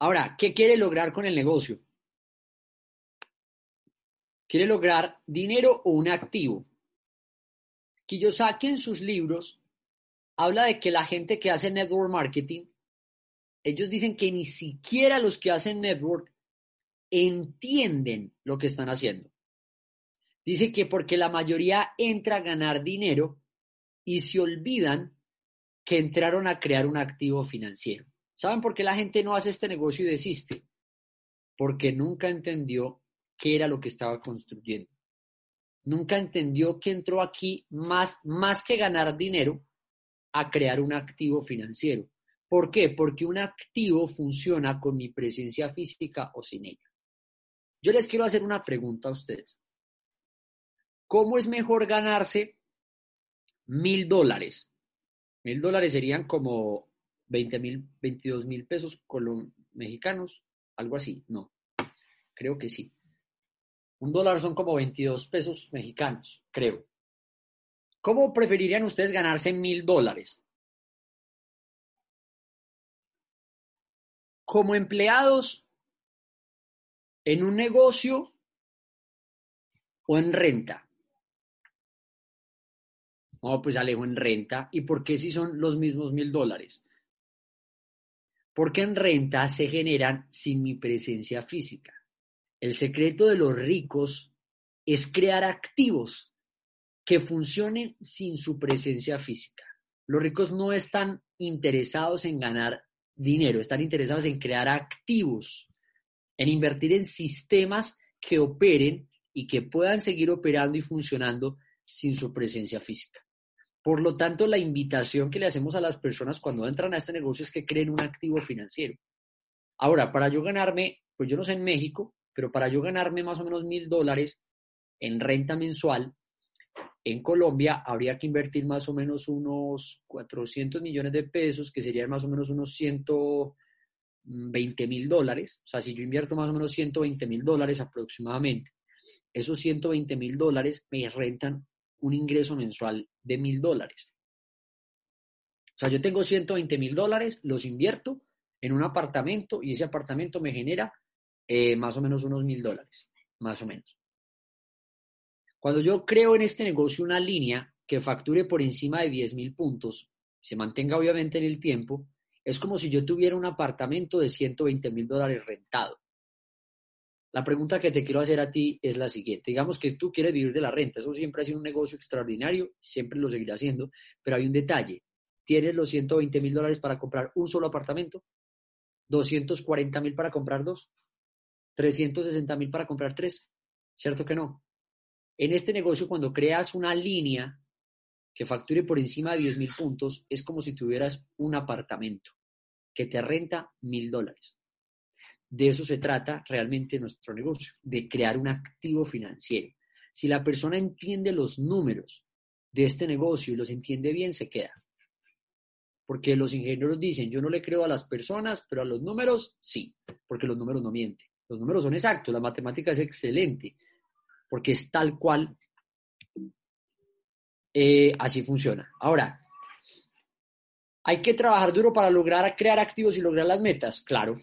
Ahora, ¿qué quiere lograr con el negocio? ¿Quiere lograr dinero o un activo? Kiyosaki en sus libros habla de que la gente que hace network marketing, ellos dicen que ni siquiera los que hacen network entienden lo que están haciendo. Dice que porque la mayoría entra a ganar dinero y se olvidan que entraron a crear un activo financiero. ¿Saben por qué la gente no hace este negocio y desiste? Porque nunca entendió qué era lo que estaba construyendo. Nunca entendió que entró aquí más, más que ganar dinero a crear un activo financiero. ¿Por qué? Porque un activo funciona con mi presencia física o sin ella. Yo les quiero hacer una pregunta a ustedes. ¿Cómo es mejor ganarse mil dólares? Mil dólares serían como 20 mil, 22 mil pesos mexicanos, algo así, no, creo que sí. Un dólar son como 22 pesos mexicanos, creo. ¿Cómo preferirían ustedes ganarse mil dólares? Como empleados en un negocio o en renta. No, pues Alejo en renta. ¿Y por qué si son los mismos mil dólares? Porque en renta se generan sin mi presencia física. El secreto de los ricos es crear activos que funcionen sin su presencia física. Los ricos no están interesados en ganar dinero, están interesados en crear activos, en invertir en sistemas que operen y que puedan seguir operando y funcionando sin su presencia física. Por lo tanto, la invitación que le hacemos a las personas cuando entran a este negocio es que creen un activo financiero. Ahora, para yo ganarme, pues yo no sé en México, pero para yo ganarme más o menos mil dólares en renta mensual, en Colombia habría que invertir más o menos unos 400 millones de pesos, que serían más o menos unos 120 mil dólares. O sea, si yo invierto más o menos 120 mil dólares aproximadamente, esos 120 mil dólares me rentan un ingreso mensual de mil dólares. O sea, yo tengo 120 mil dólares, los invierto en un apartamento y ese apartamento me genera eh, más o menos unos mil dólares, más o menos. Cuando yo creo en este negocio una línea que facture por encima de 10 mil puntos, se mantenga obviamente en el tiempo, es como si yo tuviera un apartamento de 120 mil dólares rentado. La pregunta que te quiero hacer a ti es la siguiente. Digamos que tú quieres vivir de la renta. Eso siempre ha sido un negocio extraordinario, siempre lo seguirá haciendo, pero hay un detalle. ¿Tienes los 120 mil dólares para comprar un solo apartamento? ¿240 mil para comprar dos? ¿360 mil para comprar tres? ¿Cierto que no? En este negocio, cuando creas una línea que facture por encima de 10 mil puntos, es como si tuvieras un apartamento que te renta mil dólares. De eso se trata realmente nuestro negocio, de crear un activo financiero. Si la persona entiende los números de este negocio y los entiende bien, se queda. Porque los ingenieros dicen, yo no le creo a las personas, pero a los números sí, porque los números no mienten. Los números son exactos, la matemática es excelente, porque es tal cual, eh, así funciona. Ahora, ¿hay que trabajar duro para lograr crear activos y lograr las metas? Claro,